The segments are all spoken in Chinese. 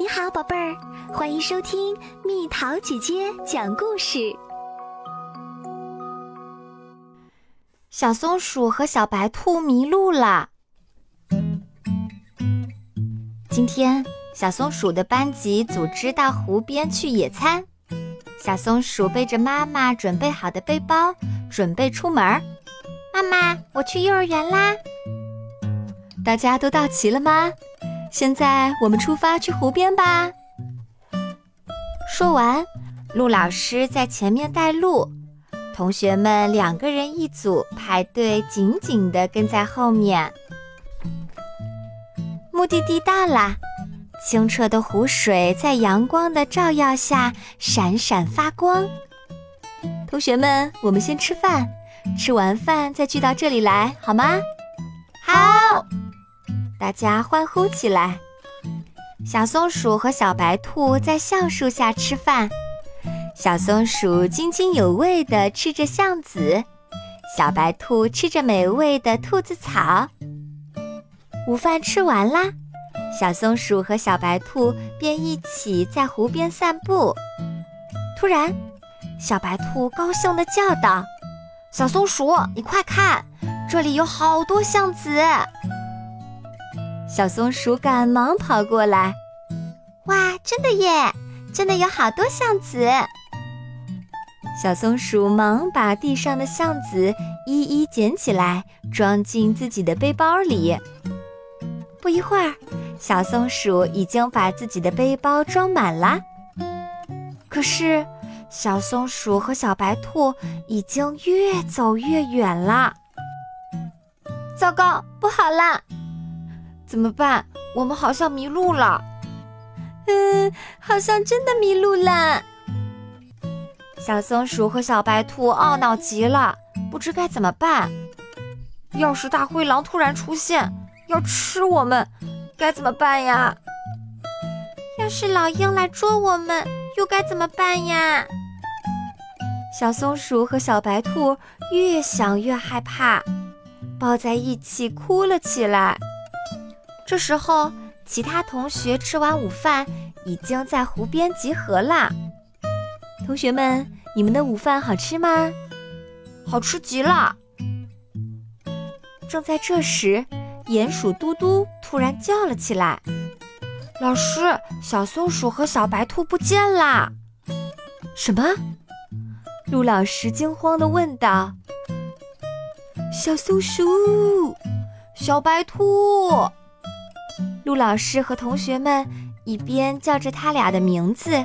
你好，宝贝儿，欢迎收听蜜桃姐姐讲故事。小松鼠和小白兔迷路了。今天，小松鼠的班级组织到湖边去野餐。小松鼠背着妈妈准备好的背包，准备出门。妈妈，我去幼儿园啦！大家都到齐了吗？现在我们出发去湖边吧。说完，陆老师在前面带路，同学们两个人一组排队，紧紧地跟在后面。目的地到啦，清澈的湖水在阳光的照耀下闪闪发光。同学们，我们先吃饭，吃完饭再聚到这里来，好吗？好。大家欢呼起来！小松鼠和小白兔在橡树下吃饭，小松鼠津津有味地吃着橡子，小白兔吃着美味的兔子草。午饭吃完啦，小松鼠和小白兔便一起在湖边散步。突然，小白兔高兴地叫道：“小松鼠，你快看，这里有好多橡子！”小松鼠赶忙跑过来，哇，真的耶！真的有好多橡子。小松鼠忙把地上的橡子一一捡起来，装进自己的背包里。不一会儿，小松鼠已经把自己的背包装满了。可是，小松鼠和小白兔已经越走越远了。糟糕，不好啦！怎么办？我们好像迷路了。嗯，好像真的迷路了。小松鼠和小白兔懊恼极了，不知该怎么办。要是大灰狼突然出现，要吃我们，该怎么办呀？要是老鹰来捉我们，又该怎么办呀？小松鼠和小白兔越想越害怕，抱在一起哭了起来。这时候，其他同学吃完午饭，已经在湖边集合啦。同学们，你们的午饭好吃吗？好吃极了。正在这时，鼹鼠嘟嘟突然叫了起来：“老师，小松鼠和小白兔不见啦！”什么？陆老师惊慌地问道：“小松鼠，小白兔。”陆老师和同学们一边叫着他俩的名字，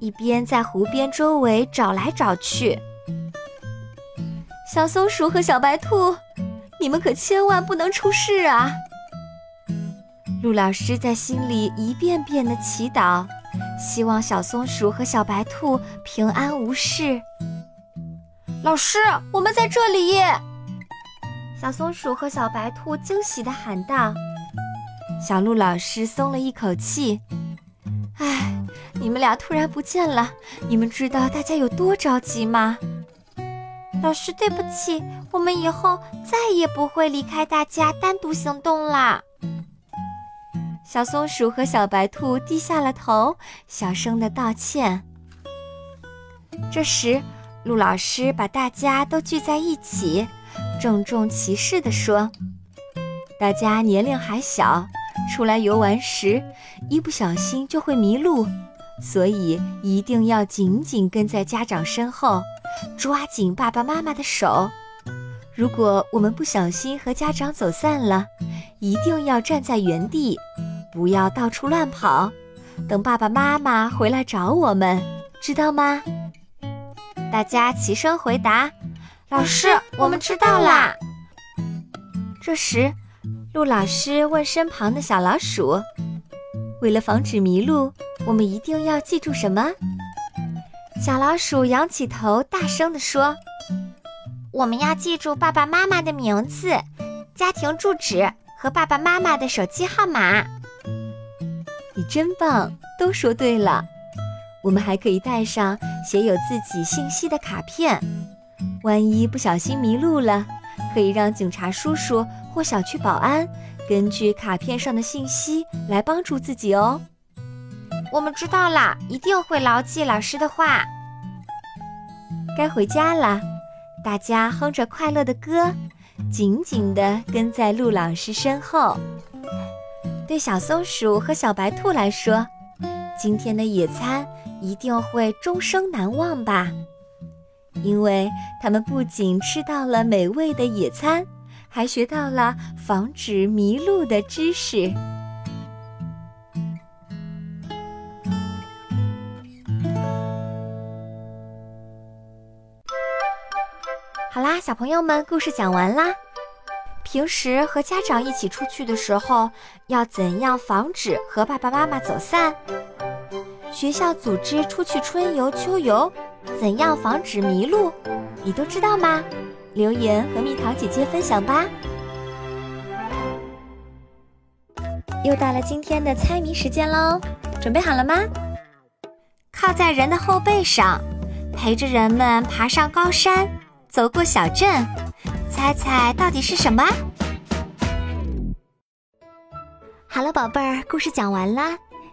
一边在湖边周围找来找去。小松鼠和小白兔，你们可千万不能出事啊！陆老师在心里一遍遍的祈祷，希望小松鼠和小白兔平安无事。老师，我们在这里！小松鼠和小白兔惊喜的喊道。小鹿老师松了一口气，唉，你们俩突然不见了，你们知道大家有多着急吗？老师，对不起，我们以后再也不会离开大家单独行动啦。小松鼠和小白兔低下了头，小声的道歉。这时，陆老师把大家都聚在一起，郑重其事地说：“大家年龄还小。”出来游玩时，一不小心就会迷路，所以一定要紧紧跟在家长身后，抓紧爸爸妈妈的手。如果我们不小心和家长走散了，一定要站在原地，不要到处乱跑，等爸爸妈妈回来找我们，知道吗？大家齐声回答：“老师，我们知道啦。”这时。陆老师问身旁的小老鼠：“为了防止迷路，我们一定要记住什么？”小老鼠仰起头，大声地说：“我们要记住爸爸妈妈的名字、家庭住址和爸爸妈妈的手机号码。”你真棒，都说对了。我们还可以带上写有自己信息的卡片，万一不小心迷路了。可以让警察叔叔或小区保安根据卡片上的信息来帮助自己哦。我们知道啦，一定会牢记老师的话。该回家了，大家哼着快乐的歌，紧紧地跟在陆老师身后。对小松鼠和小白兔来说，今天的野餐一定会终生难忘吧？因为他们不仅吃到了美味的野餐，还学到了防止迷路的知识。好啦，小朋友们，故事讲完啦。平时和家长一起出去的时候，要怎样防止和爸爸妈妈走散？学校组织出去春游、秋游，怎样防止迷路？你都知道吗？留言和蜜桃姐姐分享吧。又到了今天的猜谜时间喽，准备好了吗？靠在人的后背上，陪着人们爬上高山。走过小镇，猜猜到底是什么？好了，宝贝儿，故事讲完啦。